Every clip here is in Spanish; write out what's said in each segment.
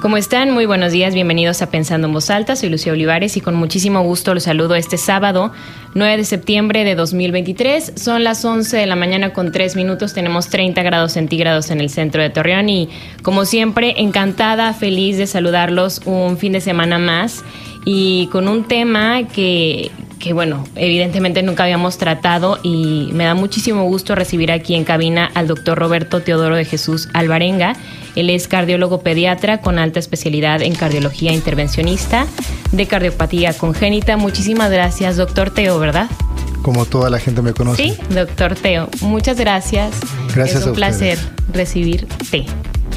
¿Cómo están? Muy buenos días, bienvenidos a Pensando en Voz Alta. Soy Lucía Olivares y con muchísimo gusto los saludo este sábado 9 de septiembre de 2023. Son las 11 de la mañana con 3 minutos, tenemos 30 grados centígrados en el centro de Torreón y como siempre encantada, feliz de saludarlos un fin de semana más y con un tema que, que bueno, evidentemente nunca habíamos tratado y me da muchísimo gusto recibir aquí en cabina al doctor Roberto Teodoro de Jesús Alvarenga. Él es cardiólogo pediatra con alta especialidad en cardiología intervencionista de cardiopatía congénita. Muchísimas gracias, doctor Teo, ¿verdad? Como toda la gente me conoce. Sí, doctor Teo. Muchas gracias. Gracias Es un a placer recibirte.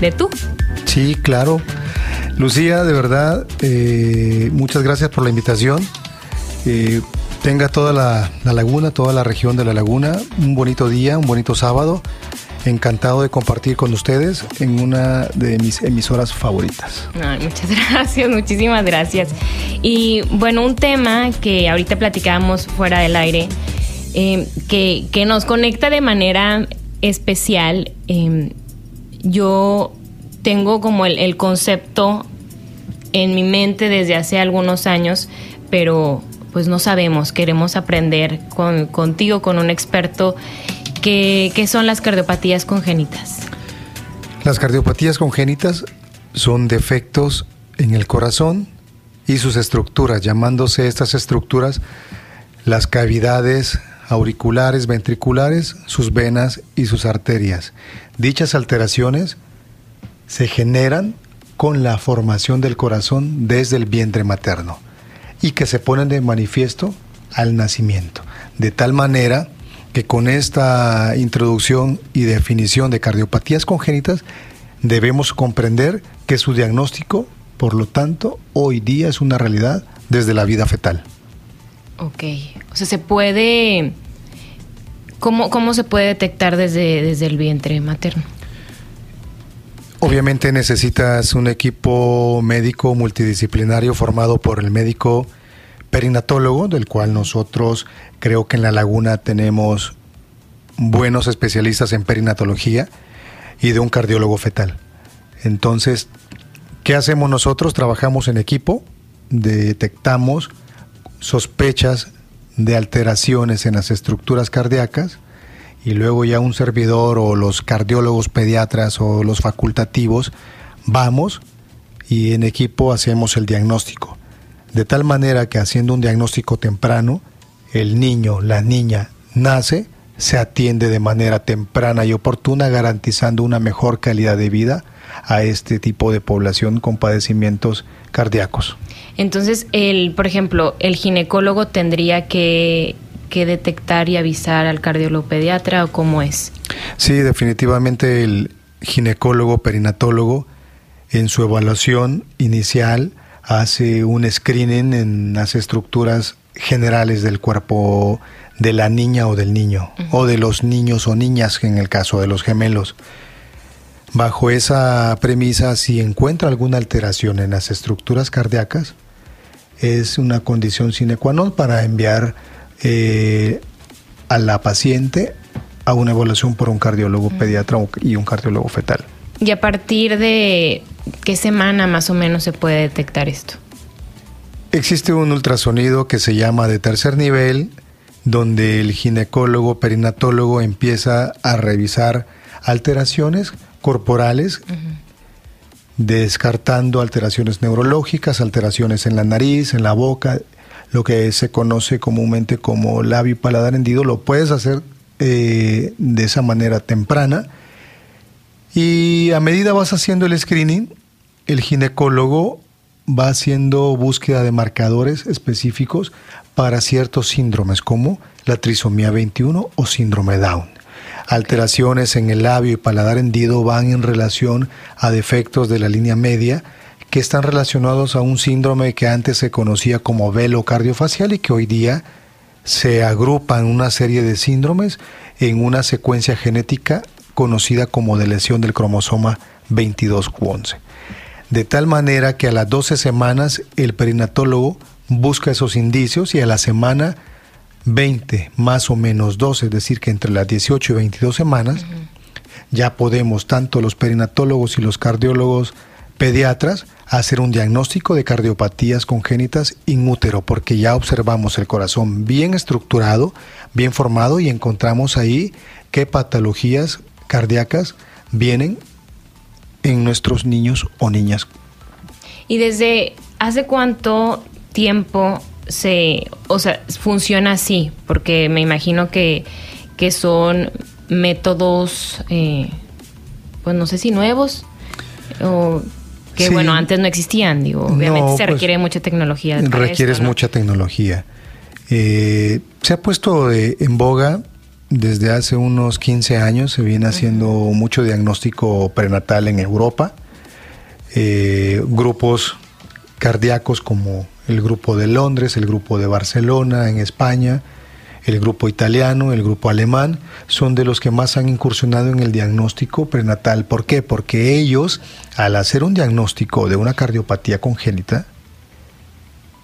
¿De tú? Sí, claro. Lucía, de verdad, eh, muchas gracias por la invitación. Eh, tenga toda la, la laguna, toda la región de la laguna, un bonito día, un bonito sábado. Encantado de compartir con ustedes en una de mis emisoras favoritas. Ay, muchas gracias, muchísimas gracias. Y bueno, un tema que ahorita platicábamos fuera del aire, eh, que, que nos conecta de manera especial. eh, yo tengo como el concepto en mi mente desde hace algunos años, pero pues no sabemos, queremos aprender con, contigo, con un experto, que, que son las cardiopatías congénitas. Las cardiopatías congénitas son defectos en el corazón y sus estructuras, llamándose estas estructuras las cavidades auriculares, ventriculares, sus venas y sus arterias. Dichas alteraciones se generan con la formación del corazón desde el vientre materno y que se ponen de manifiesto al nacimiento. De tal manera que con esta introducción y definición de cardiopatías congénitas debemos comprender que su diagnóstico, por lo tanto, hoy día es una realidad desde la vida fetal. Ok, o sea, se puede... ¿Cómo, cómo se puede detectar desde, desde el vientre materno? Obviamente necesitas un equipo médico multidisciplinario formado por el médico perinatólogo, del cual nosotros creo que en la laguna tenemos buenos especialistas en perinatología y de un cardiólogo fetal. Entonces, ¿qué hacemos nosotros? Trabajamos en equipo, detectamos sospechas de alteraciones en las estructuras cardíacas y luego ya un servidor o los cardiólogos pediatras o los facultativos vamos y en equipo hacemos el diagnóstico. De tal manera que haciendo un diagnóstico temprano, el niño, la niña nace, se atiende de manera temprana y oportuna, garantizando una mejor calidad de vida a este tipo de población con padecimientos cardíacos. Entonces, el, por ejemplo, el ginecólogo tendría que, que detectar y avisar al cardiólogo pediatra o cómo es. Sí, definitivamente el ginecólogo perinatólogo en su evaluación inicial hace un screening en las estructuras generales del cuerpo de la niña o del niño, o de los niños o niñas en el caso de los gemelos. Bajo esa premisa, si encuentra alguna alteración en las estructuras cardíacas, es una condición sine qua non para enviar eh, a la paciente a una evaluación por un cardiólogo pediatra y un cardiólogo fetal. ¿Y a partir de qué semana más o menos se puede detectar esto? Existe un ultrasonido que se llama de tercer nivel, donde el ginecólogo perinatólogo empieza a revisar alteraciones corporales, descartando alteraciones neurológicas, alteraciones en la nariz, en la boca, lo que se conoce comúnmente como labio y paladar hendido, lo puedes hacer eh, de esa manera temprana. Y a medida vas haciendo el screening, el ginecólogo va haciendo búsqueda de marcadores específicos para ciertos síndromes como la trisomía 21 o síndrome Down. Alteraciones en el labio y paladar hendido van en relación a defectos de la línea media que están relacionados a un síndrome que antes se conocía como velo cardiofacial y que hoy día se agrupan una serie de síndromes en una secuencia genética conocida como de lesión del cromosoma 22Q11. De tal manera que a las 12 semanas el perinatólogo busca esos indicios y a la semana 20 más o menos 12, es decir, que entre las 18 y 22 semanas, ya podemos, tanto los perinatólogos y los cardiólogos pediatras, hacer un diagnóstico de cardiopatías congénitas inútero, porque ya observamos el corazón bien estructurado, bien formado y encontramos ahí qué patologías cardíacas vienen en nuestros niños o niñas. ¿Y desde hace cuánto tiempo se, o sea, funciona así? Porque me imagino que, que son métodos, eh, pues no sé si nuevos, o que bueno, antes no existían, digo, obviamente se pues, requiere mucha tecnología. Requieres mucha tecnología. Eh, se ha puesto en boga desde hace unos 15 años, se viene haciendo mucho diagnóstico prenatal en Europa. Eh, grupos cardíacos como el grupo de Londres, el grupo de Barcelona, en España, el grupo italiano, el grupo alemán, son de los que más han incursionado en el diagnóstico prenatal. ¿Por qué? Porque ellos, al hacer un diagnóstico de una cardiopatía congénita,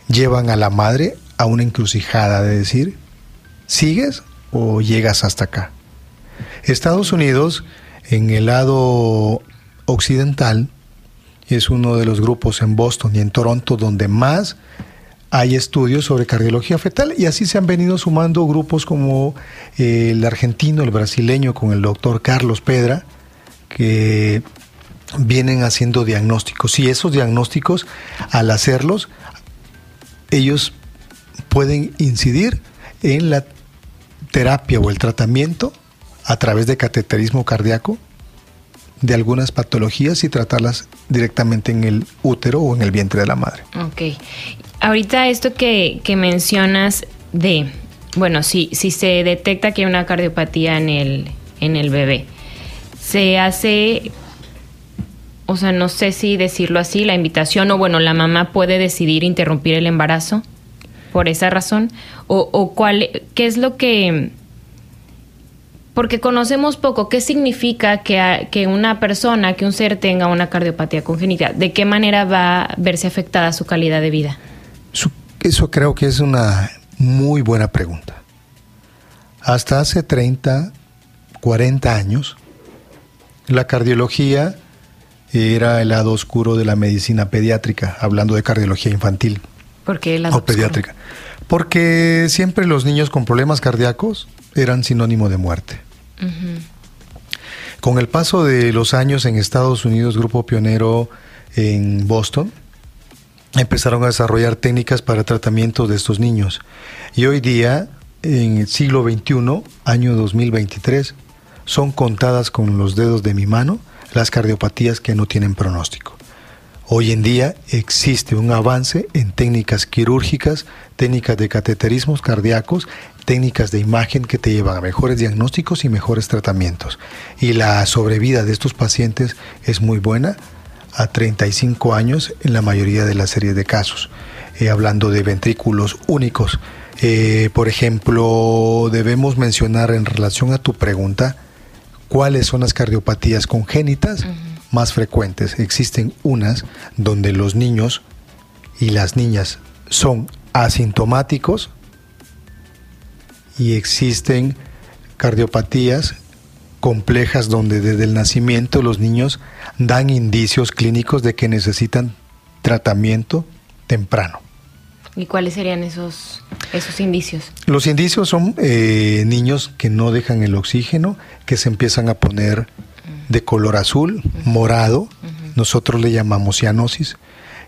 llevan a la madre a una encrucijada de decir, ¿sigues o llegas hasta acá? Estados Unidos, en el lado occidental, es uno de los grupos en Boston y en Toronto donde más hay estudios sobre cardiología fetal y así se han venido sumando grupos como eh, el argentino, el brasileño con el doctor Carlos Pedra, que vienen haciendo diagnósticos y esos diagnósticos al hacerlos ellos pueden incidir en la terapia o el tratamiento a través de cateterismo cardíaco de algunas patologías y tratarlas directamente en el útero o en el vientre de la madre. Ok. Ahorita esto que, mencionas de, bueno, si, si se detecta que hay una cardiopatía en el, en el bebé, se hace, o sea, no sé si decirlo así, la invitación o bueno, la mamá puede decidir interrumpir el embarazo por esa razón, o, cuál, qué es lo que porque conocemos poco qué significa que, que, una persona, que un ser tenga una cardiopatía congénita, de qué manera va a verse afectada su calidad de vida. Eso creo que es una muy buena pregunta. Hasta hace 30, 40 años, la cardiología era el lado oscuro de la medicina pediátrica, hablando de cardiología infantil. ¿Por qué el lado o pediátrica? Porque siempre los niños con problemas cardíacos eran sinónimo de muerte. Con el paso de los años en Estados Unidos, Grupo Pionero en Boston, empezaron a desarrollar técnicas para tratamiento de estos niños. Y hoy día, en el siglo XXI, año 2023, son contadas con los dedos de mi mano las cardiopatías que no tienen pronóstico. Hoy en día existe un avance en técnicas quirúrgicas, técnicas de cateterismos cardíacos técnicas de imagen que te llevan a mejores diagnósticos y mejores tratamientos. Y la sobrevida de estos pacientes es muy buena a 35 años en la mayoría de las series de casos. Eh, hablando de ventrículos únicos. Eh, por ejemplo, debemos mencionar en relación a tu pregunta cuáles son las cardiopatías congénitas más frecuentes. Existen unas donde los niños y las niñas son asintomáticos, y existen cardiopatías complejas donde desde el nacimiento los niños dan indicios clínicos de que necesitan tratamiento temprano. ¿Y cuáles serían esos, esos indicios? Los indicios son eh, niños que no dejan el oxígeno, que se empiezan a poner de color azul, morado, nosotros le llamamos cianosis,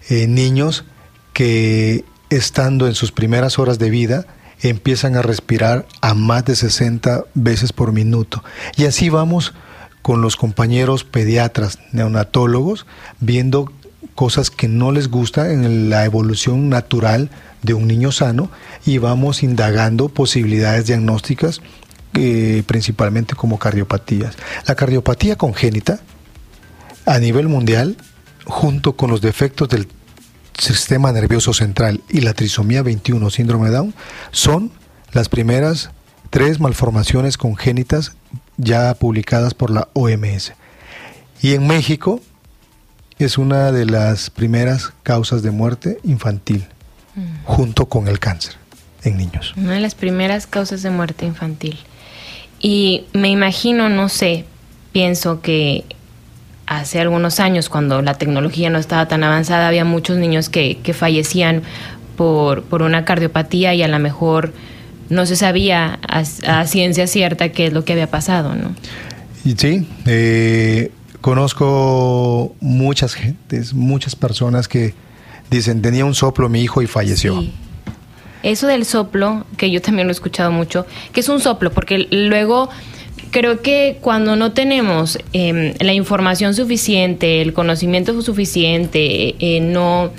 eh, niños que estando en sus primeras horas de vida empiezan a respirar a más de 60 veces por minuto. Y así vamos con los compañeros pediatras, neonatólogos, viendo cosas que no les gusta en la evolución natural de un niño sano y vamos indagando posibilidades diagnósticas eh, principalmente como cardiopatías. La cardiopatía congénita a nivel mundial, junto con los defectos del sistema nervioso central y la trisomía 21 síndrome de Down son las primeras tres malformaciones congénitas ya publicadas por la OMS. Y en México es una de las primeras causas de muerte infantil, mm. junto con el cáncer en niños. Una de las primeras causas de muerte infantil. Y me imagino, no sé, pienso que hace algunos años, cuando la tecnología no estaba tan avanzada, había muchos niños que, que fallecían por, por, una cardiopatía y a lo mejor no se sabía a, ciencia cierta qué es lo que había pasado, ¿no? Sí, eh, conozco muchas gentes, muchas personas que dicen, tenía un soplo mi hijo y falleció. Eso del soplo, que yo también lo he escuchado mucho, que es un soplo, porque luego creo que cuando no tenemos em, la información suficiente, el conocimiento suficiente, eh, no,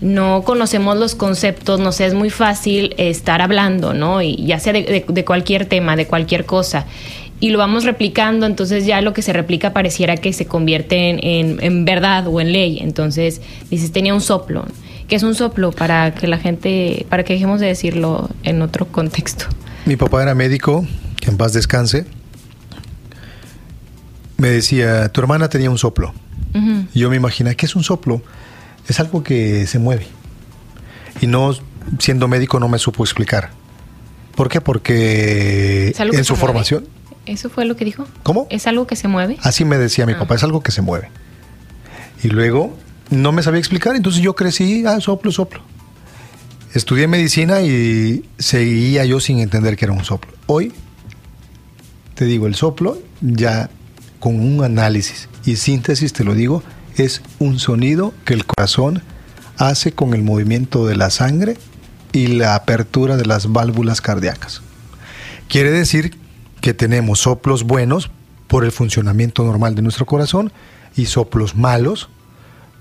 no conocemos los conceptos, no sé, es muy fácil estar hablando, ¿no? Y ya sea de, cualquier tema, de cualquier cosa. Y lo vamos replicando, entonces ya lo que se replica pareciera que se convierte en, en verdad o en ley. Entonces, dices, tenía un soplo. que es un soplo? Para que la gente, para que dejemos de decirlo en otro contexto. Mi papá era médico, que en paz descanse me decía, tu hermana tenía un soplo. Yo me imaginé, ¿qué es un soplo? Es algo que se mueve. Y no, siendo médico, no me supo explicar. ¿Por qué? Porque en su formación... ¿Eso fue lo que dijo? ¿Cómo? ¿Es algo que se mueve? Así me decía mi ah. papá, es algo que se mueve. Y luego no me sabía explicar, entonces yo crecí, ah, soplo, soplo. Estudié medicina y seguía yo sin entender que era un soplo. Hoy, te digo, el soplo ya con un análisis y síntesis, te lo digo, es un sonido que el corazón hace con el movimiento de la sangre y la apertura de las válvulas cardíacas. Quiere decir que tenemos soplos buenos por el funcionamiento normal de nuestro corazón y soplos malos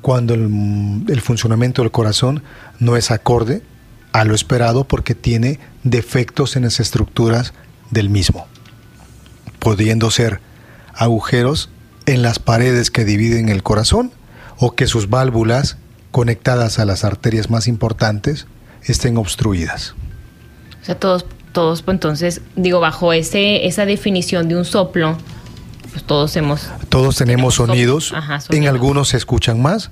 cuando el, el funcionamiento del corazón no es acorde a lo esperado porque tiene defectos en las estructuras del mismo, pudiendo ser agujeros en las paredes que dividen el corazón o que sus válvulas conectadas a las arterias más importantes estén obstruidas. O sea, todos, todos, pues entonces, digo, bajo ese, esa definición de un soplo, pues todos hemos... Todos tenemos sonidos, en algunos se escuchan más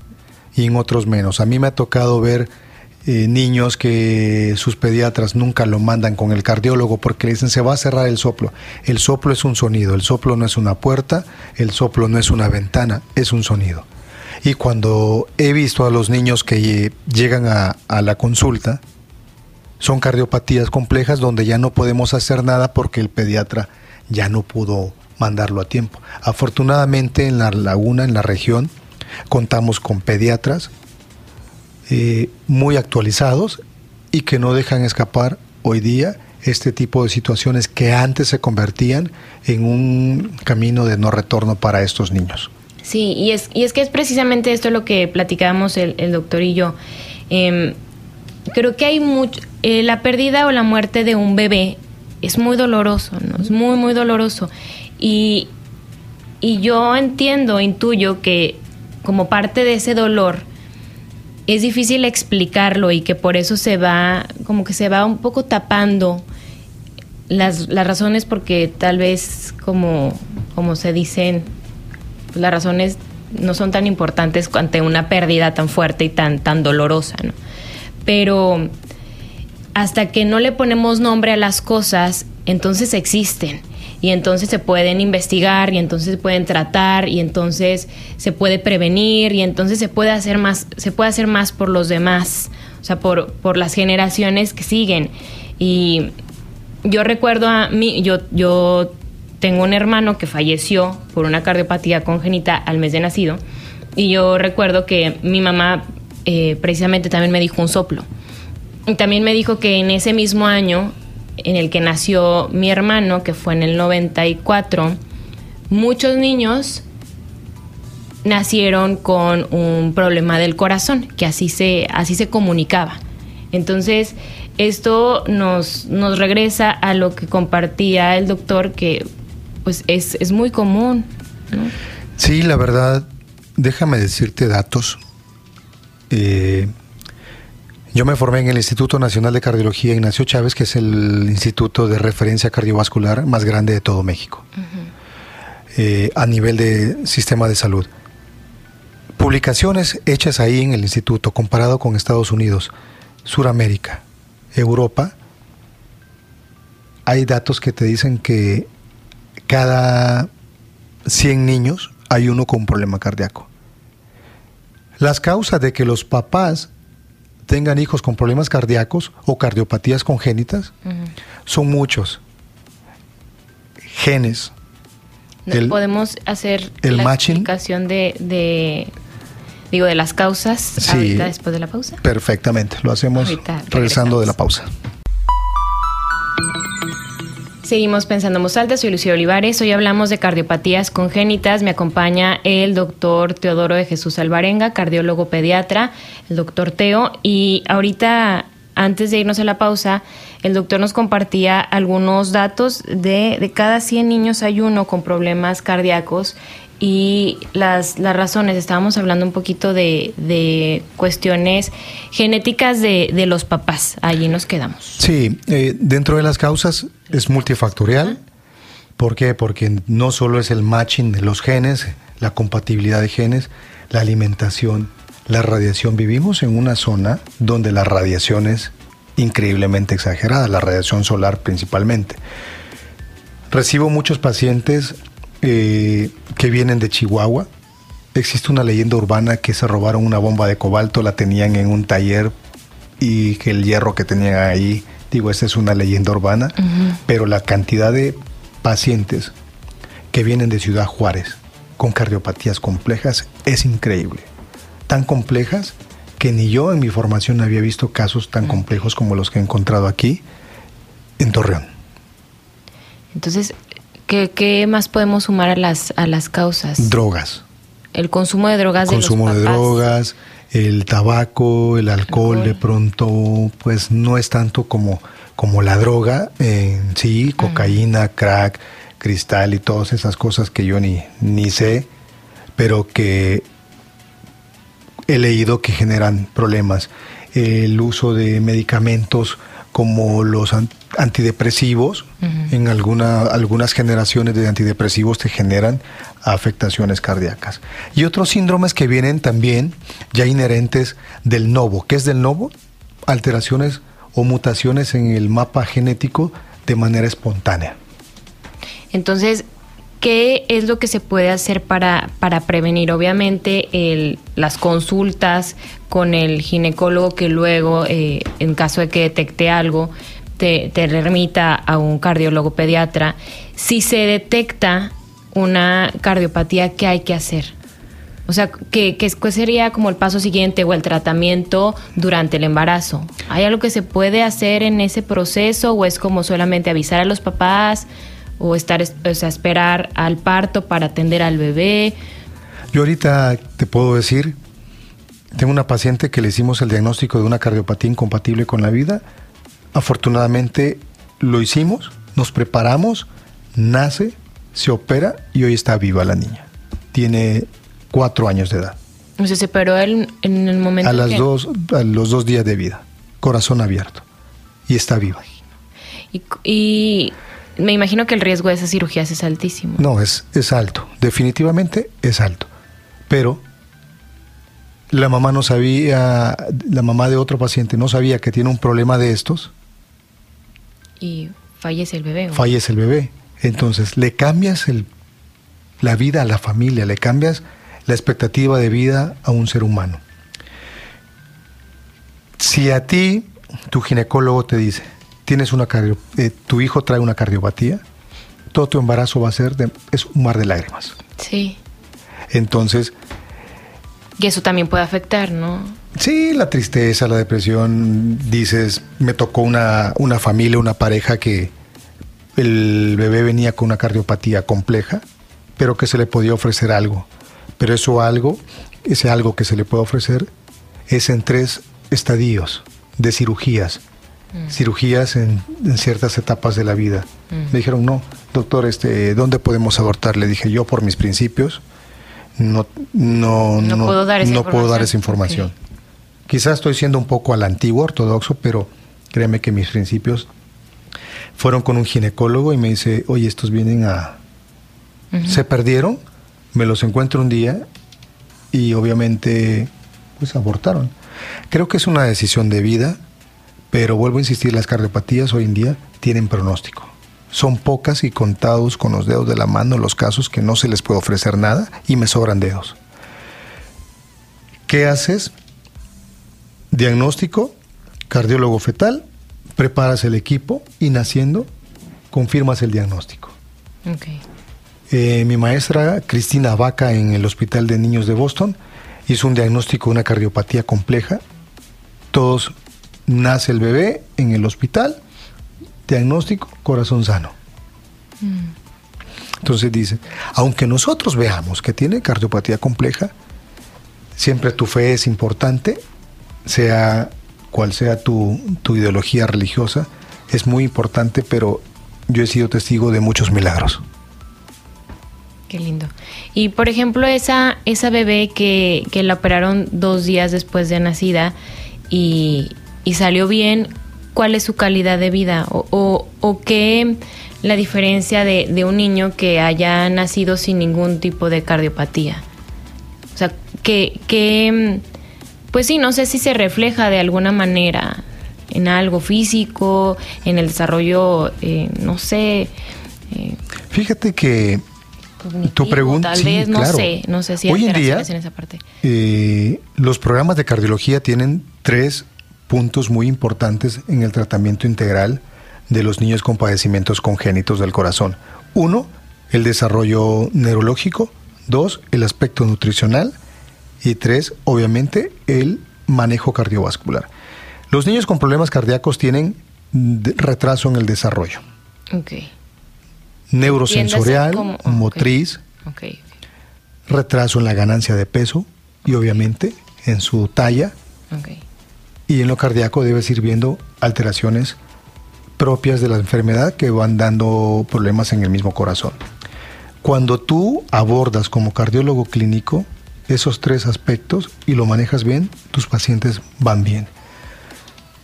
y en otros menos. A mí me ha tocado ver eh, niños que sus pediatras nunca lo mandan con el cardiólogo porque le dicen se va a cerrar el soplo. El soplo es un sonido, el soplo no es una puerta, el soplo no es una ventana, es un sonido. Y cuando he visto a los niños que llegan a, a la consulta, son cardiopatías complejas donde ya no podemos hacer nada porque el pediatra ya no pudo mandarlo a tiempo. Afortunadamente en la laguna, en la región, contamos con pediatras eh, muy actualizados y que no dejan escapar hoy día este tipo de situaciones que antes se convertían en un camino de no retorno para estos niños. Sí, y es, y es que es precisamente esto lo que platicábamos el, doctor y yo. Em, creo que hay mucho, eh, la pérdida o la muerte de un bebé es muy doloroso, ¿no? Es muy, muy doloroso. Y, y yo entiendo, intuyo que como parte de ese dolor, es difícil explicarlo y que por eso se va, como que se va un poco tapando las, las razones porque tal vez como, como se dicen, las razones no son tan importantes ante una pérdida tan fuerte y tan, tan dolorosa, ¿no? Pero hasta que no le ponemos nombre a las cosas, entonces existen y entonces se pueden investigar y entonces se pueden tratar y entonces se puede prevenir y entonces se puede hacer más, se puede hacer más por los demás, o sea, por, por las generaciones que siguen. Y yo recuerdo a mí, yo, yo tengo un hermano que falleció por una cardiopatía congénita al mes de nacido y yo recuerdo que mi mamá eh, precisamente también me dijo un soplo. Y también me dijo que en ese mismo año en el que nació mi hermano, que fue en el 94, muchos niños nacieron con un problema del corazón, que así se, así se comunicaba. Entonces, esto nos, nos regresa a lo que compartía el doctor, que pues es, muy común. Sí, la verdad, déjame decirte datos. Eh, Yo me formé en el Instituto Nacional de Cardiología Ignacio Chávez, que es el instituto de referencia cardiovascular más grande de todo México, eh, a nivel de sistema de salud. Publicaciones hechas ahí en el instituto, comparado con Estados Unidos, Suramérica, Europa, hay datos que te dicen que cada 100 niños hay uno con un problema cardíaco. Las causas de que los papás tengan hijos con problemas cardíacos o cardiopatías congénitas son muchos. Genes. podemos hacer el la matching? explicación de, digo de las causas ahorita después de la pausa. Perfectamente, lo hacemos regresando de la pausa. Seguimos pensando en voz alta, soy Lucía Olivares. Hoy hablamos de cardiopatías congénitas. Me acompaña el doctor Teodoro de Jesús Alvarenga, cardiólogo pediatra, el doctor Teo. Y ahorita, antes de irnos a la pausa, el doctor nos compartía algunos datos de, de cada 100 niños hay uno con problemas cardíacos y las, las razones, estábamos hablando un poquito de, cuestiones genéticas de, de, los papás, allí nos quedamos. Sí, eh, dentro de las causas es multifactorial. ¿Por qué? Porque no solo es el matching de los genes, la compatibilidad de genes, la alimentación, la radiación. Vivimos en una zona donde la radiación es increíblemente exagerada, la radiación solar principalmente. Recibo muchos pacientes eh, que vienen de Chihuahua. Existe una leyenda urbana que se robaron una bomba de cobalto, la tenían en un taller y que el hierro que tenían ahí, digo, esta es una leyenda urbana, pero la cantidad de pacientes que vienen de Ciudad Juárez con cardiopatías complejas es increíble. Tan complejas que ni yo en mi formación había visto casos tan complejos como los que he encontrado aquí en Torreón. Entonces, ¿Qué, más podemos sumar a las, a las causas? Drogas. El consumo de drogas. Consumo de, drogas, el tabaco, el alcohol, de pronto, pues no es tanto como, como la droga en sí, cocaína, crack, cristal y todas esas cosas que yo ni, ni sé, pero que he leído que generan problemas. El uso de medicamentos como los antidepresivos, en alguna, algunas generaciones de antidepresivos te generan afectaciones cardíacas. Y otros síndromes que vienen también ya inherentes del novo. ¿Qué es del novo? Alteraciones o mutaciones en el mapa genético de manera espontánea. Entonces, ¿qué es lo que se puede hacer para, para prevenir? Obviamente, las consultas con el ginecólogo que luego, eh, en caso de que detecte algo, te, remita a un cardiólogo pediatra. Si se detecta una cardiopatía, ¿qué hay que hacer? O sea, ¿qué, ¿qué, sería como el paso siguiente o el tratamiento durante el embarazo? ¿Hay algo que se puede hacer en ese proceso o es como solamente avisar a los papás o estar o sea, esperar al parto para atender al bebé? Yo ahorita te puedo decir, tengo una paciente que le hicimos el diagnóstico de una cardiopatía incompatible con la vida Afortunadamente lo hicimos, nos preparamos, nace, se opera y hoy está viva la niña. Tiene cuatro años de edad. O sea, se operó en el momento. A, las dos, a los dos días de vida, corazón abierto. Y está viva. Y, me imagino que el riesgo de esas cirugías es altísimo. No, es, es alto. Definitivamente es alto. Pero la mamá no sabía, la mamá de otro paciente no sabía que tiene un problema de estos y fallece el bebé. Fallece el bebé. Entonces, le cambias el, la vida a la familia, le cambias la expectativa de vida a un ser humano. Si a ti tu ginecólogo te dice, tienes una eh, tu hijo trae una cardiopatía, todo tu embarazo va a ser de, es un mar de lágrimas. Sí. Entonces. Y eso también puede afectar, ¿no? Sí, la tristeza, la depresión. Dices, me tocó una, una familia, una pareja que el bebé venía con una cardiopatía compleja, pero que se le podía ofrecer algo. Pero eso algo, ese algo que se le puede ofrecer, es en tres estadios de cirugías. Mm. Cirugías en, ciertas etapas de la vida. Mm. Me dijeron, no, doctor, este, ¿dónde podemos abortar? Le dije, yo por mis principios no, no, no, puedo, dar esa información Quizás estoy siendo un poco al antiguo ortodoxo, pero créeme que mis principios fueron con un ginecólogo y me dice, oye, estos vienen a... Se perdieron, me los encuentro un día y obviamente pues abortaron. Creo que es una decisión de vida, pero vuelvo a insistir, las cardiopatías hoy en día tienen pronóstico. Son pocas y contados con los dedos de la mano los casos que no se les puede ofrecer nada y me sobran dedos. ¿Qué haces? Diagnóstico, cardiólogo fetal, preparas el equipo y naciendo confirmas el diagnóstico. Eh, mi maestra Cristina Vaca en el Hospital de Niños de Boston hizo un diagnóstico de una cardiopatía compleja. Todos nace el bebé en el hospital, diagnóstico, corazón sano. Mm. Entonces dice, aunque nosotros veamos que tiene cardiopatía compleja, siempre tu fe es importante, sea cual sea tu, tu ideología religiosa, es muy importante, pero yo he sido testigo de muchos milagros. Qué lindo. Y por ejemplo, esa, esa bebé que, que la operaron dos días después de nacida y, y salió bien, ¿cuál es su calidad de vida? ¿O, o, qué la diferencia de, de, un niño que haya nacido sin ningún tipo de cardiopatía? O sea, que, que, pues sí, no sé si se refleja de alguna manera en algo físico, en el desarrollo, eh, no sé. Eh, Fíjate que tu pregunta, tal vez, no sé, no sé si hoy en día en esa parte. Eh, los programas de cardiología tienen tres puntos muy importantes en el tratamiento integral de los niños con padecimientos congénitos del corazón. Uno, el desarrollo neurológico. Dos, el aspecto nutricional. Y tres, obviamente, el manejo cardiovascular. Los niños con problemas cardíacos tienen retraso en el desarrollo. Okay neurosensorial, motriz, retraso en la ganancia de peso y obviamente en su talla. Y en lo cardíaco debes ir viendo alteraciones propias de la enfermedad que van dando problemas en el mismo corazón. Cuando tú abordas como cardiólogo clínico esos tres aspectos y lo manejas bien, tus pacientes van bien.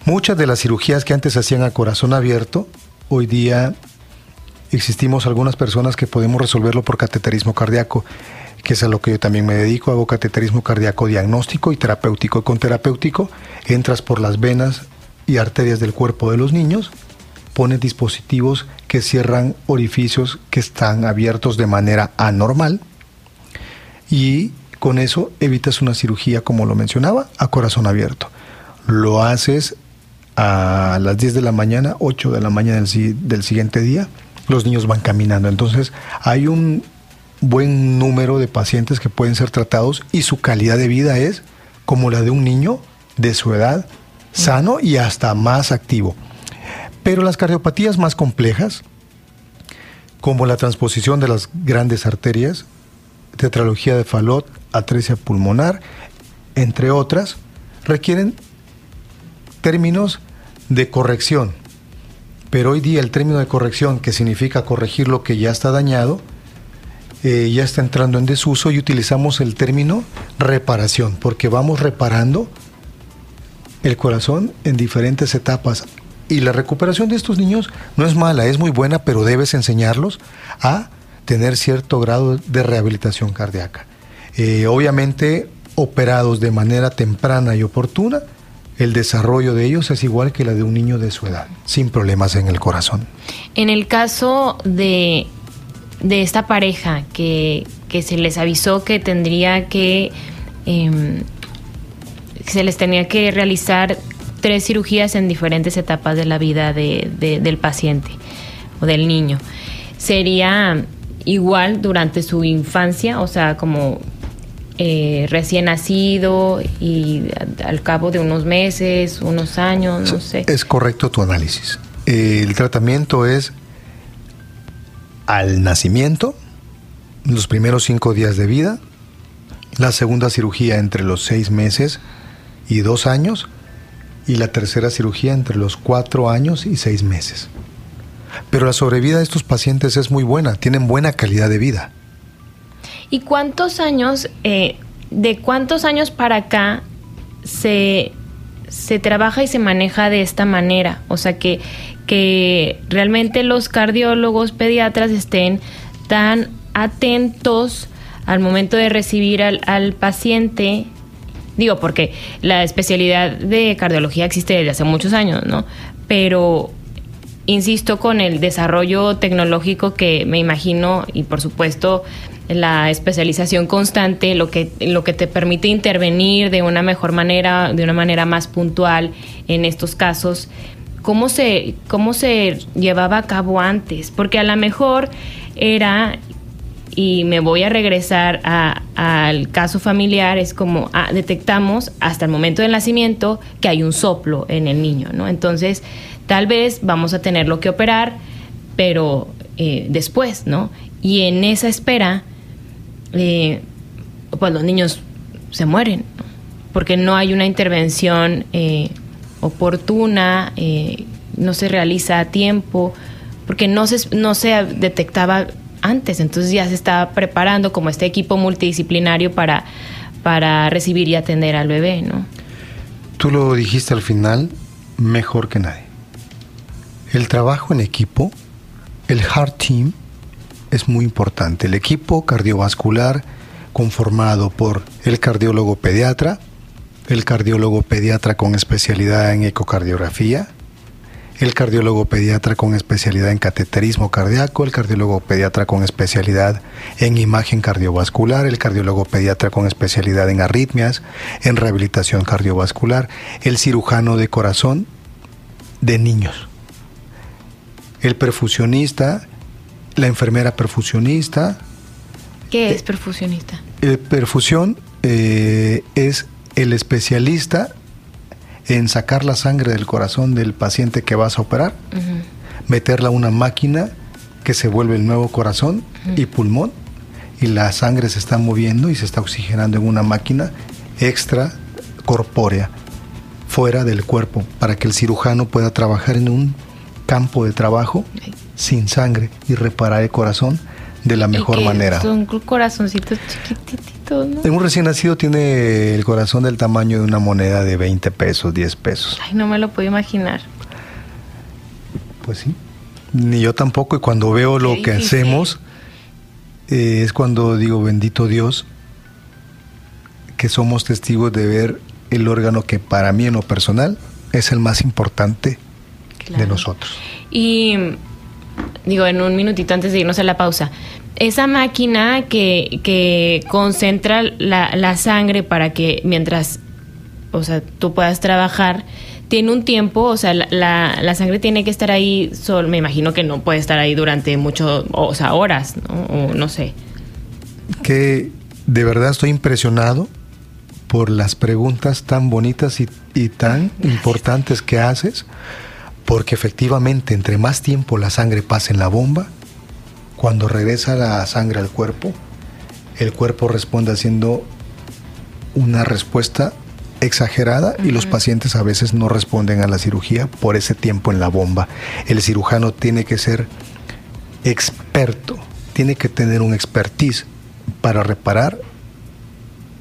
Muchas de las cirugías que antes hacían a corazón abierto, hoy día existimos algunas personas que podemos resolverlo por cateterismo cardíaco, que es a lo que yo también me dedico. Hago cateterismo cardíaco diagnóstico y terapéutico. Con terapéutico entras por las venas y arterias del cuerpo de los niños, pones dispositivos que cierran orificios que están abiertos de manera anormal y con eso evitas una cirugía, como lo mencionaba, a corazón abierto. Lo haces a las 10 de la mañana, 8 de la mañana del, del siguiente día los niños van caminando. Entonces hay un buen número de pacientes que pueden ser tratados y su calidad de vida es como la de un niño de su edad, sano y hasta más activo. Pero las cardiopatías más complejas, como la transposición de las grandes arterias, tetralogía de Fallot, atresia pulmonar, entre otras, requieren términos de corrección pero hoy día el término de corrección, que significa corregir lo que ya está dañado, eh, ya está entrando en desuso y utilizamos el término reparación, porque vamos reparando el corazón en diferentes etapas. Y la recuperación de estos niños no es mala, es muy buena, pero debes enseñarlos a tener cierto grado de rehabilitación cardíaca. Eh, obviamente, operados de manera temprana y oportuna, el desarrollo de ellos es igual que la de un niño de su edad, sin problemas en el corazón. En el caso de, de esta pareja que, se les avisó que tendría que, em, se les tenía que realizar tres cirugías en diferentes etapas de la vida del paciente o del niño, sería igual durante su infancia, o sea, como eh, recién nacido y al cabo de unos meses, unos años, no sé. Es correcto tu análisis. El tratamiento es al nacimiento, los primeros cinco días de vida, la segunda cirugía entre los seis meses y dos años, y la tercera cirugía entre los cuatro años y seis meses. Pero la sobrevida de estos pacientes es muy buena, tienen buena calidad de vida. ¿Y cuántos años, eh, de cuántos años para acá se, se trabaja y se maneja de esta manera, o sea que, que realmente los cardiólogos pediatras estén tan atentos al momento de recibir al, al paciente digo porque la especialidad de cardiología existe desde hace muchos años, ¿no? Pero insisto con el desarrollo tecnológico que me imagino y por supuesto la especialización constante, lo que, lo que te permite intervenir de una mejor manera, de una manera más puntual en estos casos. ¿Cómo se, cómo se llevaba a cabo antes? Porque a lo mejor era, y me voy a regresar al caso familiar, es como ah, detectamos hasta el momento del nacimiento que hay un soplo en el niño, ¿no? Entonces, Tal vez vamos a tenerlo que operar, pero eh, después, ¿no? Y en esa espera, eh, pues los niños se mueren, porque no hay una intervención eh, oportuna, no se realiza a tiempo, porque no se, no se detectaba antes, entonces ya se estaba preparando como este equipo multidisciplinario para, para recibir y atender al bebé, ¿no? Tú lo dijiste al final mejor que nadie. El trabajo en equipo, el Heart Team, es muy importante. El equipo cardiovascular conformado por el cardiólogo pediatra, el cardiólogo pediatra con especialidad en ecocardiografía, el cardiólogo pediatra con especialidad en cateterismo cardíaco, el cardiólogo pediatra con especialidad en imagen cardiovascular, el cardiólogo pediatra con especialidad en arritmias, en rehabilitación cardiovascular, el cirujano de corazón de niños. El perfusionista, la enfermera perfusionista. ¿Qué es perfusionista? El perfusión eh, es el especialista en sacar la sangre del corazón del paciente que vas a operar, meterla a una máquina que se vuelve el nuevo corazón y pulmón, y la sangre se está moviendo y se está oxigenando en una máquina extra corpórea, fuera del cuerpo, para que el cirujano pueda trabajar en un campo de trabajo sin sangre y reparar el corazón de la mejor manera. Son corazoncitos chiquititos, ¿no? Un recién nacido tiene el corazón del tamaño de una moneda de 20 pesos, 10 pesos. Ay, no me lo puedo imaginar. Pues sí, ni yo tampoco. Y cuando veo lo que hacemos, eh, es cuando digo, bendito Dios, que somos testigos de ver el órgano que para mí en lo personal es el más importante de nosotros. Y digo, en un minutito antes de irnos a la pausa, esa máquina que, que concentra la, la, sangre para que mientras, o sea, tú puedas trabajar, tiene un tiempo, o sea, la, la sangre tiene que estar ahí, sol, me imagino que no puede estar ahí durante mucho, o sea, horas, ¿no? O no sé. Que de verdad estoy impresionado por las preguntas tan bonitas y, y tan importantes que haces porque efectivamente entre más tiempo la sangre pasa en la bomba, cuando regresa la sangre al cuerpo, el cuerpo responde haciendo una respuesta exagerada y los pacientes a veces no responden a la cirugía por ese tiempo en la bomba. El cirujano tiene que ser experto, tiene que tener un expertise para reparar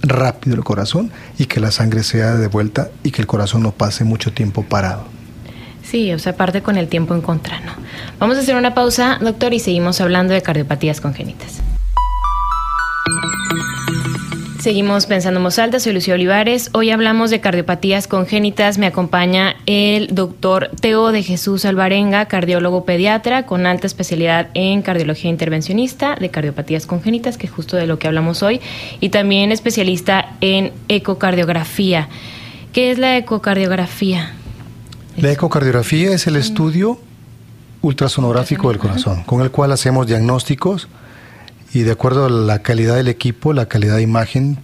rápido el corazón y que la sangre sea de vuelta y que el corazón no pase mucho tiempo parado. Sí, o sea, parte con el tiempo en contra. Vamos a hacer una pausa, doctor, y seguimos hablando de cardiopatías congénitas. Seguimos pensando en voz soy Lucía Olivares. Hoy hablamos de cardiopatías congénitas. Me acompaña el doctor Teo de Jesús Alvarenga, cardiólogo pediatra con alta especialidad en cardiología intervencionista de cardiopatías congénitas, que es justo de lo que hablamos hoy, y también especialista en ecocardiografía. ¿Qué es la ecocardiografía? La ecocardiografía es el estudio ultrasonográfico del corazón, con el cual hacemos diagnósticos y de acuerdo a la calidad del equipo, la calidad de imagen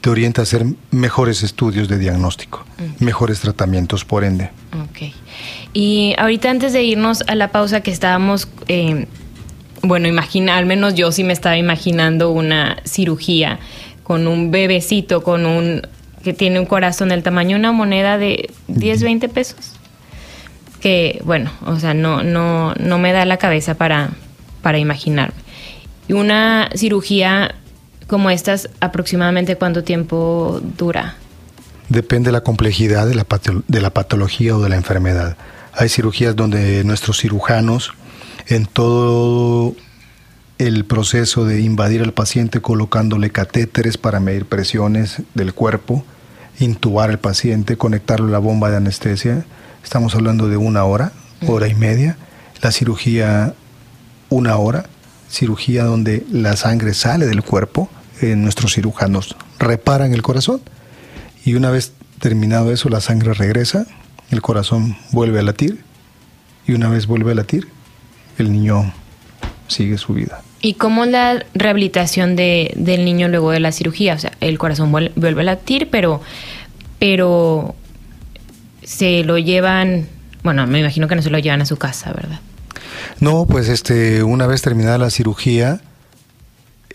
te orienta a hacer mejores estudios de diagnóstico, mejores tratamientos, por ende. Ok. Y ahorita antes de irnos a la pausa que estábamos, eh, bueno, imagina, al menos yo sí me estaba imaginando una cirugía con un bebecito, con un que tiene un corazón del tamaño de una moneda de 10, 20 pesos que, bueno, o sea, no, no, no me da la cabeza para, para imaginarme. Una cirugía como estas, aproximadamente cuánto tiempo dura? Depende de la complejidad de la, de la patología o de la enfermedad. Hay cirugías donde nuestros cirujanos, en todo el proceso de invadir al paciente colocándole catéteres para medir presiones del cuerpo, intubar al paciente, conectarlo a la bomba de anestesia, estamos hablando de una hora, hora y media. La cirugía, una hora. Cirugía donde la sangre sale del cuerpo. nuestros cirujanos reparan el corazón y una vez terminado eso, la sangre regresa, el corazón vuelve a latir y una vez vuelve a latir, el niño sigue su vida. ¿Y cómo la rehabilitación de, del niño luego de la cirugía? O sea, el corazón vuelve, a latir, pero, pero se lo llevan, bueno, me imagino que no se lo llevan a su casa, ¿verdad? No, pues este, una vez terminada la cirugía,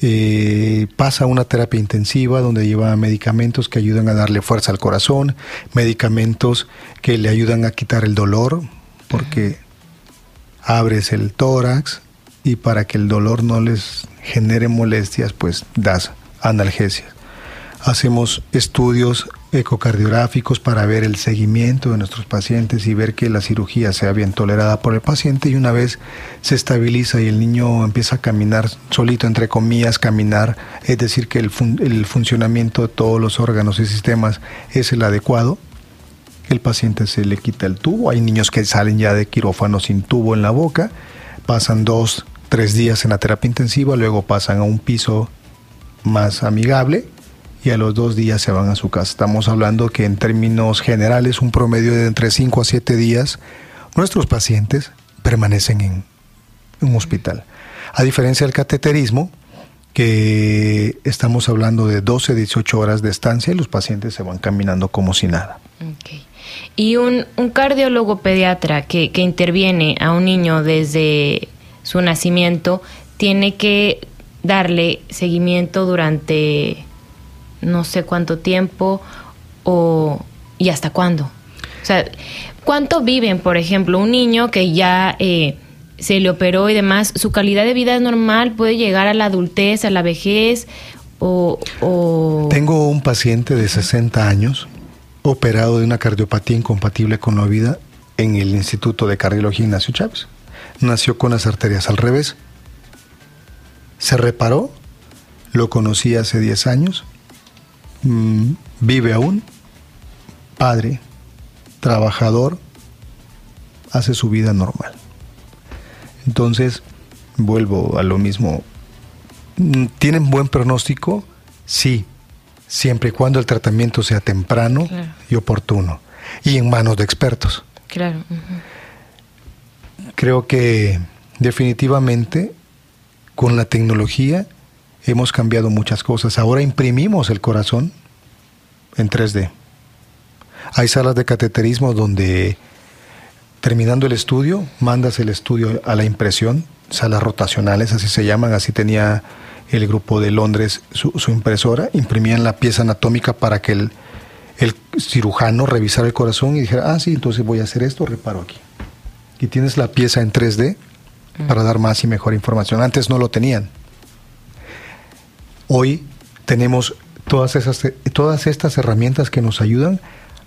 eh, pasa una terapia intensiva donde lleva medicamentos que ayudan a darle fuerza al corazón, medicamentos que le ayudan a quitar el dolor, porque abres el tórax y para que el dolor no les genere molestias, pues das analgesias. Hacemos estudios ecocardiográficos para ver el seguimiento de nuestros pacientes y ver que la cirugía sea bien tolerada por el paciente. Y una vez se estabiliza y el niño empieza a caminar solito, entre comillas, caminar, es decir, que el, funcionamiento de todos los órganos y sistemas es el adecuado, el paciente se le quita el tubo, hay niños que salen ya de quirófano sin tubo en la boca, pasan dos, tres días en la terapia intensiva, luego pasan a un piso más amigable y a los dos días se van a su casa. Estamos hablando que en términos generales un promedio de entre 5 a 7 días nuestros pacientes permanecen en un hospital. A diferencia del cateterismo, que estamos hablando de 12, 18 horas de estancia y los pacientes se van caminando como si nada. Y un, cardiólogo pediatra que, que interviene a un niño desde su nacimiento tiene que darle seguimiento durante no sé cuánto tiempo o y hasta cuándo. O sea, ¿cuánto viven, por ejemplo, un niño que ya eh, se le operó y demás, su calidad de vida es normal, puede llegar a la adultez, a la vejez o, Tengo un paciente de 60 años operado de una cardiopatía incompatible con la vida en el Instituto de Cardiología Ignacio Chávez. Nació con las arterias al revés. Se reparó, lo conocí hace 10 años, Mm, vive aún, padre, trabajador, hace su vida normal. Entonces, vuelvo a lo mismo. Mm, ¿Tienen buen pronóstico? Sí, siempre y cuando el tratamiento sea temprano y oportuno y en manos de expertos. Claro. Creo que definitivamente con la tecnología hemos cambiado muchas cosas. Ahora imprimimos el corazón en 3D. Hay salas de cateterismo donde terminando el estudio, mandas el estudio a la impresión, salas rotacionales, así se llaman, así tenía el grupo de Londres su, impresora, imprimían la pieza anatómica para que el, el, cirujano revisara el corazón y dijera, ah, sí, entonces voy a hacer esto, reparo aquí. Y tienes la pieza en 3D para dar más y mejor información. Antes no lo tenían. Hoy tenemos todas, esas, todas estas herramientas que nos ayudan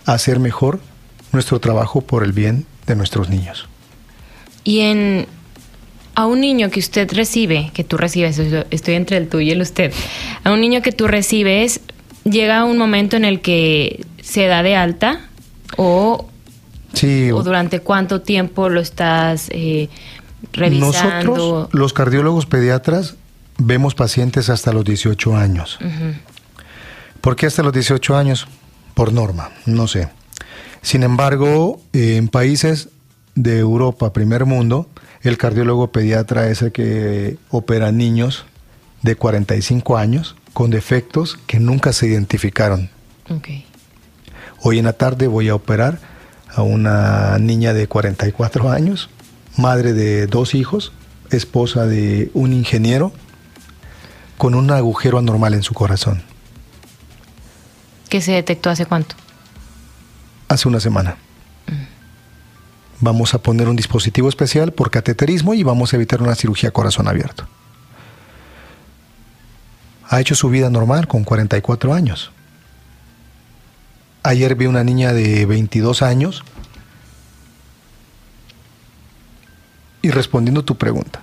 a hacer mejor nuestro trabajo por el bien de nuestros niños. Y en a un niño que usted recibe, que tú recibes, estoy entre el tuyo y el usted, a un niño que tú recibes, llega un momento en el que se da de alta o, sí, o durante cuánto tiempo lo estás eh, revisando. Nosotros, los cardiólogos pediatras, vemos pacientes hasta los 18 años. ¿Por qué hasta los 18 años? Por norma, no sé. Sin embargo, en países de Europa, primer mundo, el cardiólogo pediatra es el que opera niños de 45 años con defectos que nunca se identificaron. Hoy en la tarde voy a operar a una niña de 44 años, madre de dos hijos, esposa de un ingeniero con un agujero anormal en su corazón. ¿Qué se detectó hace cuánto? Hace una semana. Mm. Vamos a poner un dispositivo especial por cateterismo y vamos a evitar una cirugía corazón abierto. Ha hecho su vida normal con 44 años. Ayer vi una niña de 22 años y respondiendo tu pregunta,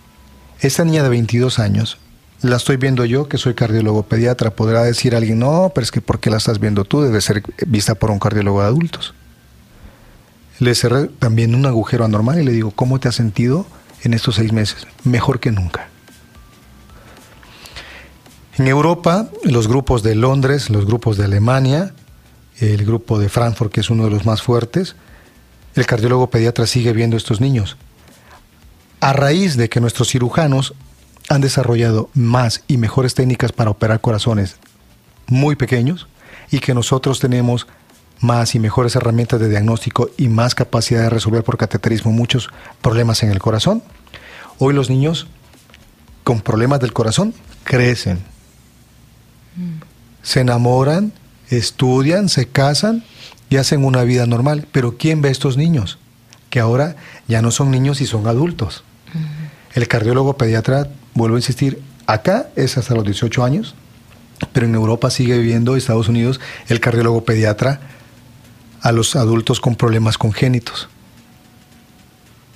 esta niña de 22 años la estoy viendo yo, que soy cardiólogo pediatra. Podrá decir alguien, no, pero es que ¿por qué la estás viendo tú? Debe ser vista por un cardiólogo de adultos. Le cerré también un agujero anormal y le digo, ¿cómo te has sentido en estos seis meses? Mejor que nunca. En Europa, los grupos de Londres, los grupos de Alemania, el grupo de Frankfurt, que es uno de los más fuertes, el cardiólogo pediatra sigue viendo a estos niños. A raíz de que nuestros cirujanos han desarrollado más y mejores técnicas para operar corazones muy pequeños y que nosotros tenemos más y mejores herramientas de diagnóstico y más capacidad de resolver por cateterismo muchos problemas en el corazón. Hoy los niños con problemas del corazón crecen, se enamoran, estudian, se casan y hacen una vida normal. Pero ¿quién ve a estos niños? Que ahora ya no son niños y son adultos. El cardiólogo pediatra, vuelvo a insistir, acá es hasta los 18 años, pero en Europa sigue viviendo, Estados Unidos, el cardiólogo pediatra a los adultos con problemas congénitos.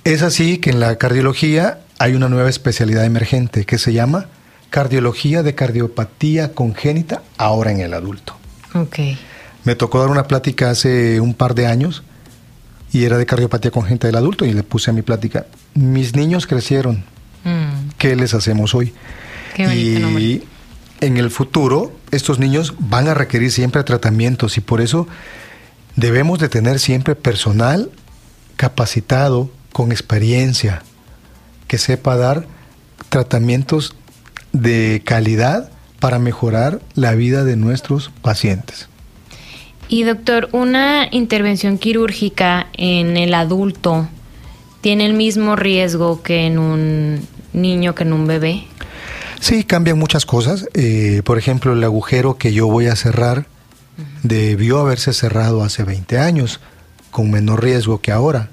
Es así que en la cardiología hay una nueva especialidad emergente que se llama cardiología de cardiopatía congénita ahora en el adulto. Okay. Me tocó dar una plática hace un par de años y era de cardiopatía congénita del adulto y le puse a mi plática, mis niños crecieron, mm. ¿Qué les hacemos hoy? y en el futuro estos niños van a requerir siempre tratamientos y por eso debemos de tener siempre personal capacitado, con experiencia, que sepa dar tratamientos de calidad para mejorar la vida de nuestros pacientes. Y doctor, ¿una intervención quirúrgica en el adulto tiene el mismo riesgo que en un niño, que en un bebé? Sí, cambian muchas cosas. Eh, por ejemplo, el agujero que yo voy a cerrar debió haberse cerrado hace 20 años, con menor riesgo que ahora.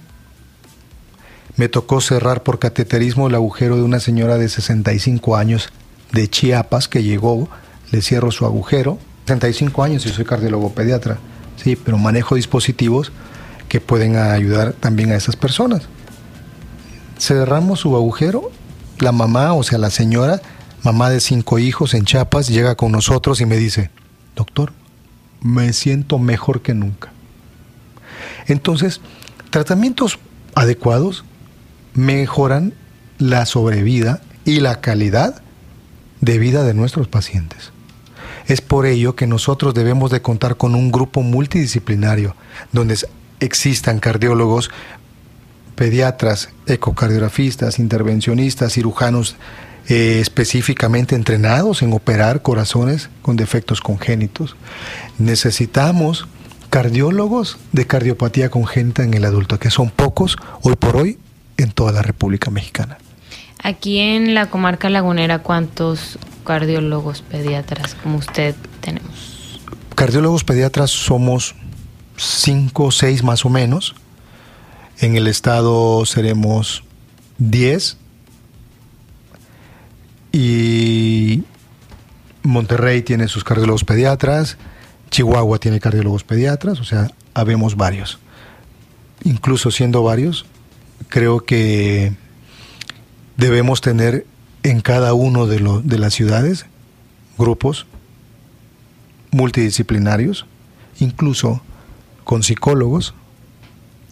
Me tocó cerrar por cateterismo el agujero de una señora de 65 años de Chiapas que llegó, le cierro su agujero, 65 años y soy cardiólogo pediatra, sí, pero manejo dispositivos que pueden ayudar también a esas personas. Cerramos su agujero, la mamá, o sea, la señora, mamá de cinco hijos en Chiapas, llega con nosotros y me dice, doctor, me siento mejor que nunca. Entonces, tratamientos adecuados mejoran la sobrevida y la calidad de vida de nuestros pacientes. Es por ello que nosotros debemos de contar con un grupo multidisciplinario donde existan cardiólogos, pediatras, ecocardiografistas, intervencionistas, cirujanos eh, específicamente entrenados en operar corazones con defectos congénitos. Necesitamos cardiólogos de cardiopatía congénita en el adulto, que son pocos hoy por hoy en toda la República Mexicana. Aquí en la comarca lagunera, ¿cuántos cardiólogos pediatras como usted tenemos? Cardiólogos pediatras somos cinco o seis más o menos. En el estado seremos diez. Y Monterrey tiene sus cardiólogos pediatras. Chihuahua tiene cardiólogos pediatras. O sea, habemos varios. Incluso siendo varios, creo que debemos tener en cada uno de, de las ciudades grupos multidisciplinarios, incluso con psicólogos,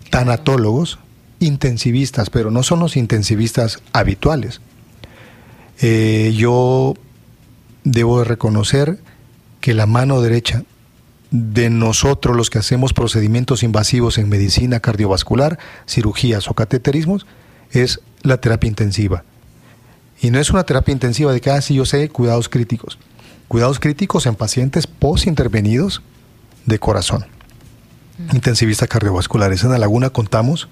tanatólogos, intensivistas, pero no son los intensivistas habituales. Eh, yo debo reconocer que la mano derecha de nosotros los que hacemos procedimientos invasivos en medicina cardiovascular, cirugías o cateterismos, es la terapia intensiva. Y no es una terapia intensiva de que, ah, yo sé, cuidados críticos. Cuidados críticos en pacientes post-intervenidos de corazón. Intensivistas cardiovasculares. En la laguna contamos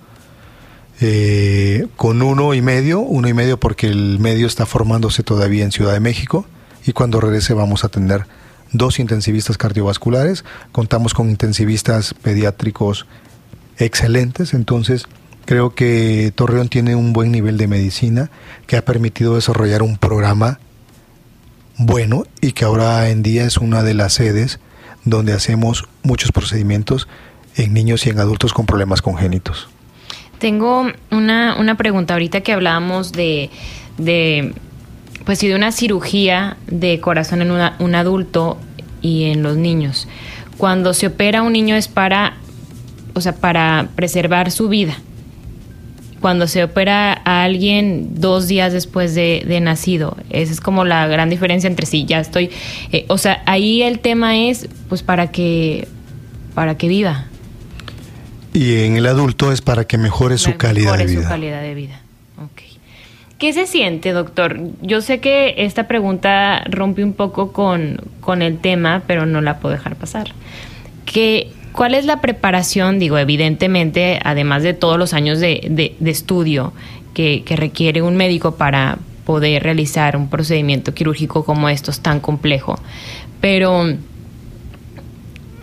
eh, con uno y medio, uno y medio porque el medio está formándose todavía en Ciudad de México y cuando regrese vamos a tener dos intensivistas cardiovasculares, contamos con intensivistas pediátricos excelentes, entonces Creo que Torreón tiene un buen nivel de medicina que ha permitido desarrollar un programa bueno y que ahora en día es una de las sedes donde hacemos muchos procedimientos en niños y en adultos con problemas congénitos. Tengo una, una pregunta ahorita que hablábamos de, de, pues de una cirugía de corazón en un adulto y en los niños. Cuando se opera un niño es para, o sea, para preservar su vida. Cuando se opera a alguien dos días después de, nacido, esa es como la gran diferencia entre sí. Ya estoy, eh, o sea, ahí el tema es, pues para que, para que viva. Y en el adulto es para que mejore su calidad de vida. su calidad de vida. ¿Qué se siente, doctor? Yo sé que esta pregunta rompe un poco con, con el tema, pero no la puedo dejar pasar. ¿Qué, ¿Cuál es la preparación? Digo, evidentemente, además de todos los años de, estudio que, requiere un médico para poder realizar un procedimiento quirúrgico como estos tan complejo. Pero,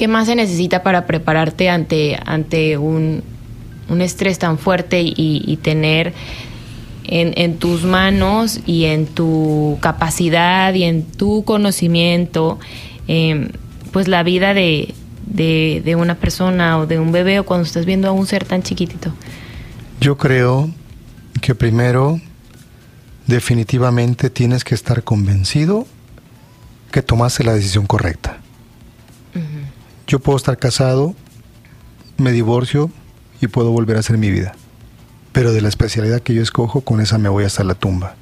¿qué más se necesita para prepararte ante, ante un, estrés tan fuerte y, tener en, tus manos y en tu capacidad y en tu conocimiento, em, pues la vida de, de, una persona o de un bebé o cuando estás viendo a un ser tan chiquitito? Yo creo que primero definitivamente tienes que estar convencido que tomaste la decisión correcta. Yo puedo estar casado, me divorcio y puedo volver a hacer mi vida pero de la especialidad que yo escojo, con esa me voy hasta la tumba.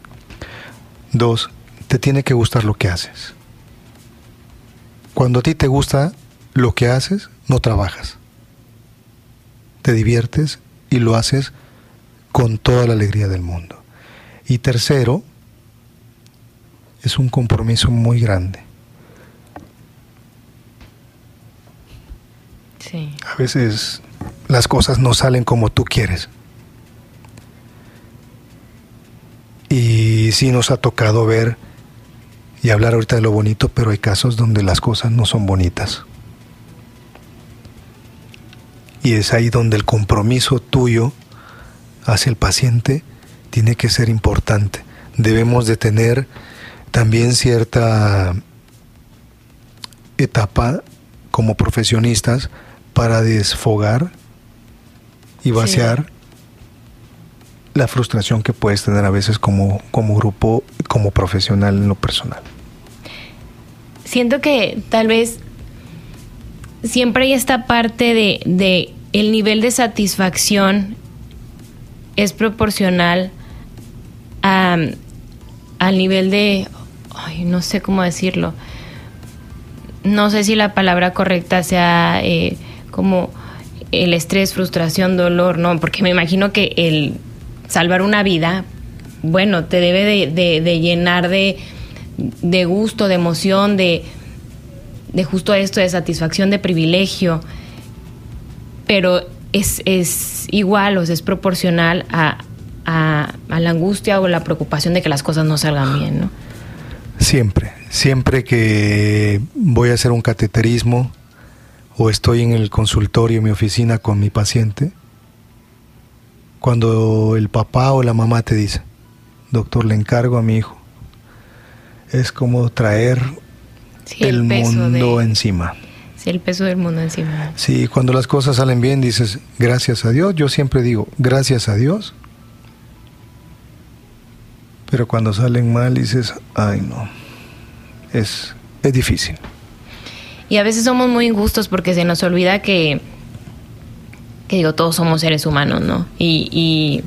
Dos, te tiene que gustar lo que haces. Cuando a ti te gusta lo que haces, no trabajas. Te diviertes y lo haces con toda la alegría del mundo. Y tercero, es un compromiso muy grande. A veces las cosas no salen como tú quieres. Y sí nos ha tocado ver y hablar ahorita de lo bonito, pero hay casos donde las cosas no son bonitas. Y es ahí donde el compromiso tuyo hacia el paciente tiene que ser importante. Debemos de tener también cierta etapa como profesionistas para desfogar y vaciar la frustración que puedes tener a veces como, como grupo, como profesional en lo personal. Siento que tal vez siempre hay esta parte de, de el nivel de satisfacción es proporcional al nivel de, ay, no sé cómo decirlo, no sé si la palabra correcta sea eh, como el estrés, frustración, dolor, no, porque me imagino que el salvar una vida, bueno, te debe de, llenar de, gusto, de emoción, de, de justo esto, de satisfacción, de privilegio, pero es, es igual, o sea, es proporcional a, a, la angustia o la preocupación de que las cosas no salgan bien, ¿no? Siempre, siempre que voy a hacer un cateterismo o estoy en el consultorio, en mi oficina con mi paciente, cuando el papá o la mamá te dice, doctor, le encargo a mi hijo, es como traer el, mundo encima. Sí, el peso del mundo encima. Sí, cuando las cosas salen bien dices, gracias a Dios. Yo siempre digo, gracias a Dios. Pero cuando salen mal dices, ay no, es, es difícil. Y a veces somos muy injustos porque se nos olvida que que digo, todos somos seres humanos, ¿no? Y,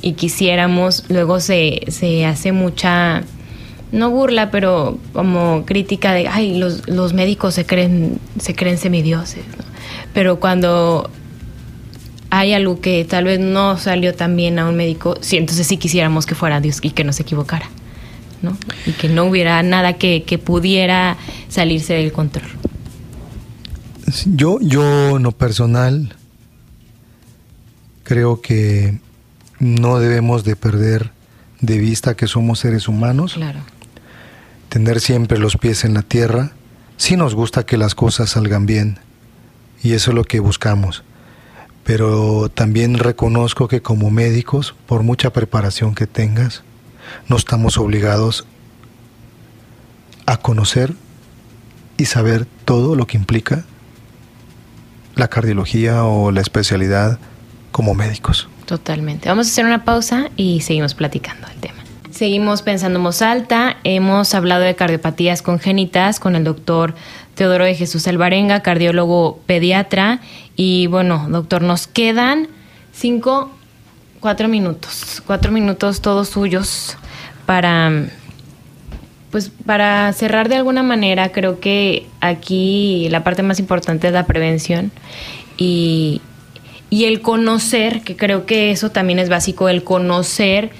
y, quisiéramos, luego se, se hace mucha, no burla, pero como crítica de, ay, los, los médicos se creen, se creen semidioses, ¿no? Pero cuando hay algo que tal vez no salió tan bien a un médico, sí, entonces sí quisiéramos que fuera Dios y que no se equivocara, ¿no? Y que no hubiera nada que, que pudiera salirse del control. Yo, yo, no personal, Creo que no debemos de perder de vista que somos seres humanos. Claro. Tener siempre los pies en la tierra. Sí nos gusta que las cosas salgan bien y eso es lo que buscamos. Pero también reconozco que como médicos, por mucha preparación que tengas, no estamos obligados a conocer y saber todo lo que implica la cardiología o la especialidad como médicos. Totalmente. Vamos a hacer una pausa y seguimos platicando el tema. Seguimos pensando en voz alta. Hemos hablado de cardiopatías congénitas con el doctor Teodoro de Jesús Alvarenga, cardiólogo pediatra. Y bueno, doctor, nos quedan cinco, cuatro minutos. Cuatro minutos todos suyos para pues para cerrar de alguna manera, creo que aquí la parte más importante es la prevención y, el conocer, que creo que eso también es básico, el conocer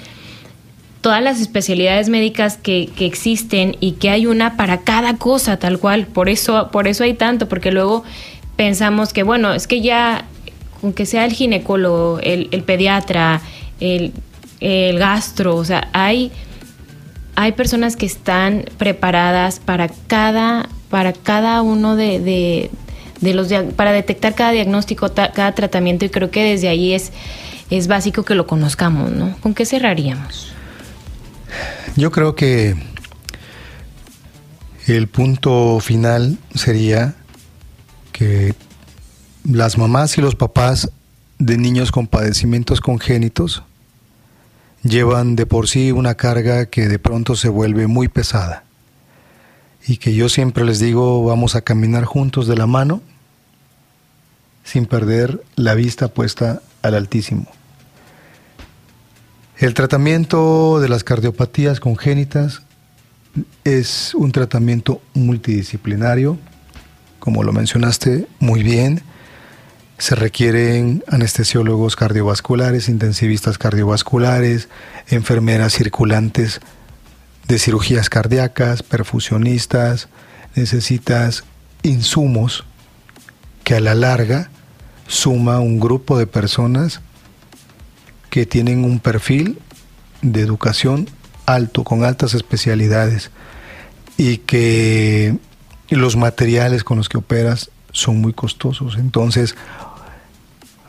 todas las especialidades médicas que, que, existen y que hay una para cada cosa tal cual. Por eso, por eso hay tanto, porque luego pensamos que, bueno, es que ya, aunque sea el ginecólogo, el, el pediatra, el, el gastro, o sea, hay hay personas que están preparadas para cada, para cada uno de, los para detectar cada diagnóstico, cada tratamiento, y creo que desde ahí es, es básico que lo conozcamos, ¿no? ¿Con qué cerraríamos? Yo creo que el punto final sería que las mamás y los papás de niños con padecimientos congénitos llevan de por sí una carga que de pronto se vuelve muy pesada. Y que yo siempre les digo, vamos a caminar juntos de la mano sin perder la vista puesta al Altísimo. El tratamiento de las cardiopatías congénitas es un tratamiento multidisciplinario, como lo mencionaste muy bien, se requieren anestesiólogos cardiovasculares, intensivistas cardiovasculares, enfermeras circulantes de cirugías cardíacas, perfusionistas, necesitas insumos que a la larga suma un grupo de personas que tienen un perfil de educación alto, con altas especialidades y que los materiales con los que operas son muy costosos. Entonces,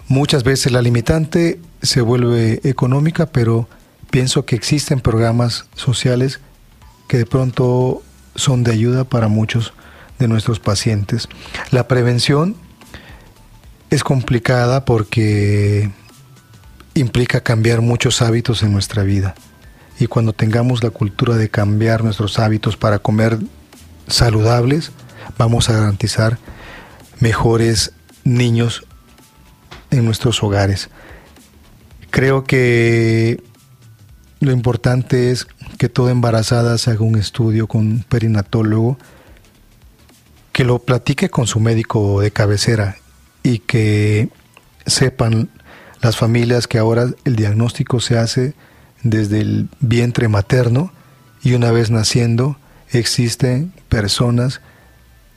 Muchas veces la limitante se vuelve económica, pero pienso que existen programas sociales que de pronto son de ayuda para muchos de nuestros pacientes. La prevención es complicada porque implica cambiar muchos hábitos en nuestra vida. Y cuando tengamos la cultura de cambiar nuestros hábitos para comer saludables, vamos a garantizar mejores niños en nuestros hogares. Creo que lo importante es que toda embarazada se haga un estudio con un perinatólogo, que lo platique con su médico de cabecera y que sepan las familias que ahora el diagnóstico se hace desde el vientre materno y una vez naciendo existen personas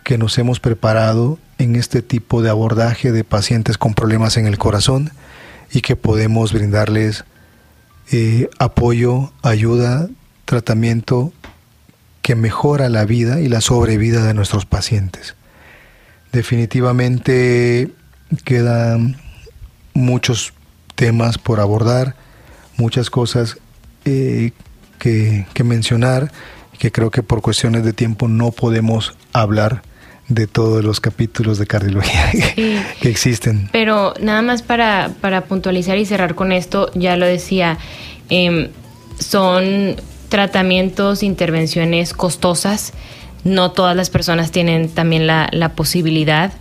que nos hemos preparado en este tipo de abordaje de pacientes con problemas en el corazón y que podemos brindarles eh, apoyo, ayuda, tratamiento que mejora la vida y la sobrevida de nuestros pacientes. Definitivamente quedan muchos temas por abordar, muchas cosas eh, que, que mencionar, que creo que por cuestiones de tiempo no podemos hablar de todos los capítulos de cardiología que existen. Pero nada más para, para, puntualizar y cerrar con esto, ya lo decía, em, son tratamientos, intervenciones costosas. No todas las personas tienen también la, la posibilidad,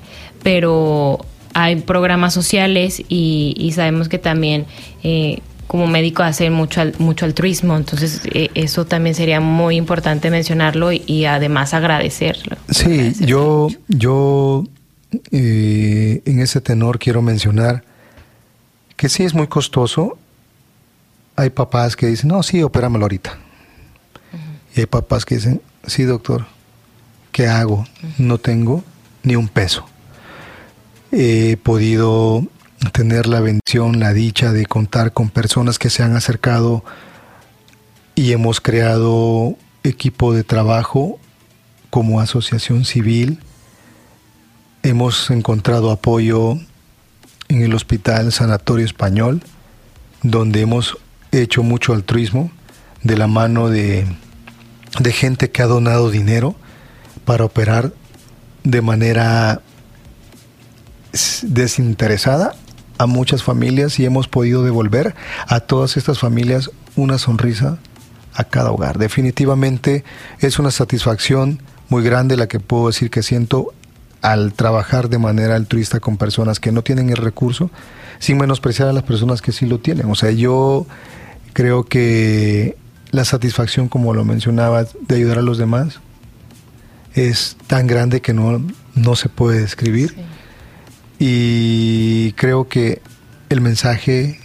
pero hay programas sociales y, y sabemos que también eh, como médico hace mucho, mucho altruismo, entonces eh, eso también sería muy importante mencionarlo y, además agradecerlo. Sí, yo, yo eh, en ese tenor quiero mencionar que sí es muy costoso. Hay papás que dicen, no, sí, opéramelo ahorita. Y hay papás que dicen, sí, doctor, ¿qué hago? No tengo ni un peso. He podido tener la bendición, la dicha de contar con personas que se han acercado y hemos creado equipo de trabajo como asociación civil. Hemos encontrado apoyo en el Hospital Sanatorio Español, donde hemos hecho mucho altruismo de la mano de, de gente que ha donado dinero para operar de manera desinteresada a muchas familias y hemos podido devolver a todas estas familias una sonrisa a cada hogar. Definitivamente es una satisfacción muy grande la que puedo decir que siento al trabajar de manera altruista con personas que no tienen el recurso, sin menospreciar a las personas que sí lo tienen. O sea, yo creo que la satisfacción, como lo mencionaba, de ayudar a los demás es tan grande que no, no se puede describir. Y creo que el mensaje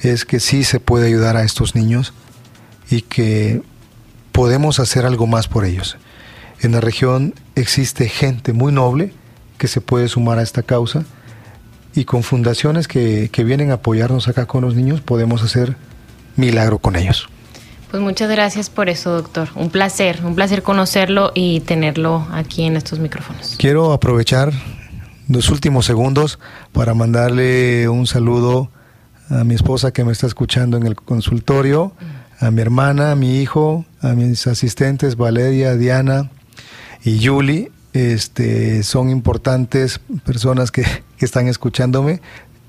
es que sí se puede ayudar a estos niños y que podemos hacer algo más por ellos. En la región existe gente muy noble que se puede sumar a esta causa y con fundaciones que, que vienen a apoyarnos acá con los niños podemos hacer milagro con ellos. Pues muchas gracias por eso, doctor. Un placer, un placer conocerlo y tenerlo aquí en estos micrófonos. Quiero aprovechar los últimos segundos para mandarle un saludo a mi esposa que me está escuchando en el consultorio, a mi hermana, a mi hijo, a mis asistentes Valeria, Diana y Julie. Este, son importantes personas que, que están escuchándome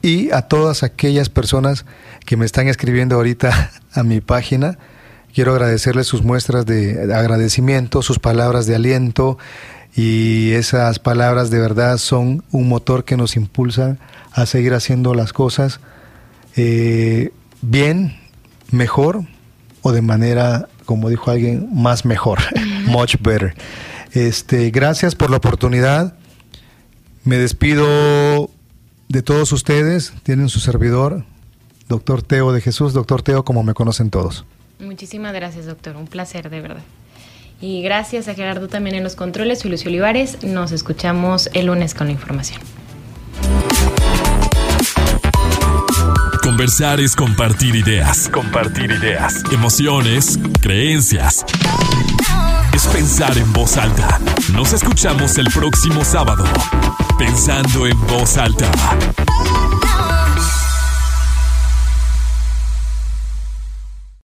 y a todas aquellas personas que me están escribiendo ahorita a mi página. Quiero agradecerles sus muestras de agradecimiento, sus palabras de aliento y esas palabras de verdad son un motor que nos impulsa a seguir haciendo las cosas eh, bien, mejor o de manera, como dijo alguien, más mejor, much better. Este, gracias por la oportunidad. Me despido de todos ustedes. Tienen su servidor, doctor Teo de Jesús, doctor Teo, como me conocen todos. Muchísimas gracias, doctor. Un placer, de verdad. Y gracias a Gerardo también en los controles. Soy Lucio Olivares. Nos escuchamos el lunes con la información. Conversar es compartir ideas. Compartir ideas. Emociones, creencias. Es pensar en voz alta. Nos escuchamos el próximo sábado. Pensando en voz alta.